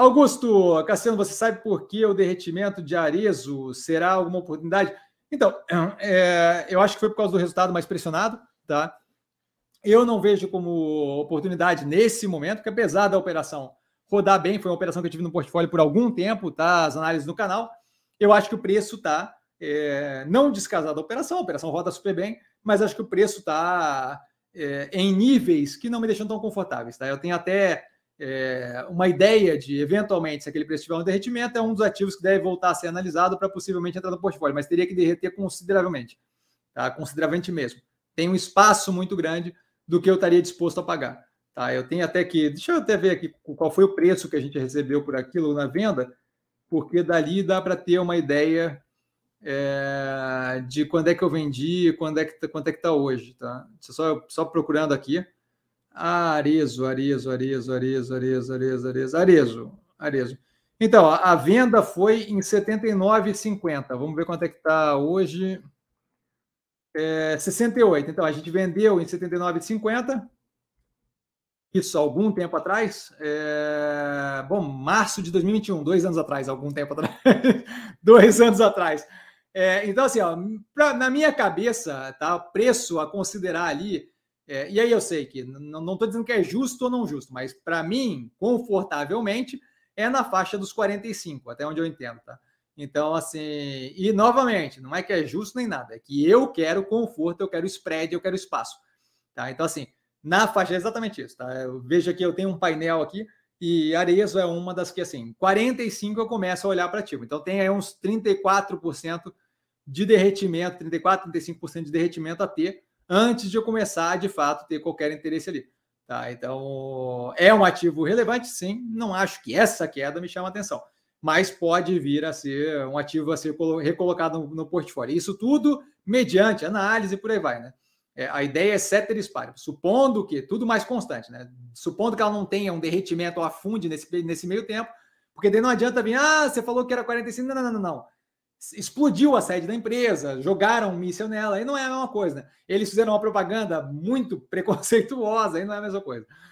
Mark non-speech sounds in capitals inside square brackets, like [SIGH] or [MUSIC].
Augusto Cassiano, você sabe por que o derretimento de Arezo será alguma oportunidade? Então, [CLEARS THROAT] é, eu acho que foi por causa do resultado mais pressionado, tá? Eu não vejo como oportunidade nesse momento, porque apesar da operação rodar bem, foi uma operação que eu tive no portfólio por algum tempo, tá? As análises no canal, eu acho que o preço tá é, não descasado da operação, a operação roda super bem, mas acho que o preço tá é, em níveis que não me deixam tão confortáveis, tá? Eu tenho até é, uma ideia de, eventualmente, se aquele preço tiver um derretimento, é um dos ativos que deve voltar a ser analisado para possivelmente entrar no portfólio, mas teria que derreter consideravelmente, tá? consideravelmente mesmo. Tem um espaço muito grande do que eu estaria disposto a pagar. Tá? Eu tenho até que, deixa eu até ver aqui qual foi o preço que a gente recebeu por aquilo na venda, porque dali dá para ter uma ideia é, de quando é que eu vendi, quando é que, quanto é que está hoje. Tá? Só, só procurando aqui. Arezo, Arezo, Arezo, Arezo, Arezo, Arezo, Arezo, Arezo, Arezo. Então, a venda foi em R$ 79,50. Vamos ver quanto é que está hoje. É, 68. Então, a gente vendeu em R$ 79,50. Isso algum tempo atrás. É... Bom, março de 2021, dois anos atrás, algum tempo atrás. [LAUGHS] dois anos atrás. É, então, assim, ó, pra, na minha cabeça, tá, preço a considerar ali é, e aí eu sei que não estou dizendo que é justo ou não justo, mas para mim, confortavelmente, é na faixa dos 45, até onde eu entendo, tá? Então, assim, e novamente, não é que é justo nem nada, é que eu quero conforto, eu quero spread, eu quero espaço, tá? Então, assim, na faixa é exatamente isso, tá? Eu vejo aqui, eu tenho um painel aqui e Arezo é uma das que, assim, 45 eu começo a olhar para ativo. Então, tem aí uns 34% de derretimento, 34, 35% de derretimento a ter antes de eu começar, de fato, ter qualquer interesse ali. Tá? Então, é um ativo relevante, sim. Não acho que essa queda me chama atenção, mas pode vir a ser um ativo a ser recolocado no, no portfólio. Isso tudo mediante análise e por aí vai, né? É, a ideia é ceteris paribus, supondo que tudo mais constante, né? Supondo que ela não tenha um derretimento ou afunde nesse, nesse meio tempo, porque daí não adianta vir, ah, você falou que era 45, não, não, não, não explodiu a sede da empresa, jogaram um míssil nela, aí não é a mesma coisa, né? Eles fizeram uma propaganda muito [LAUGHS] preconceituosa, aí não é a mesma coisa.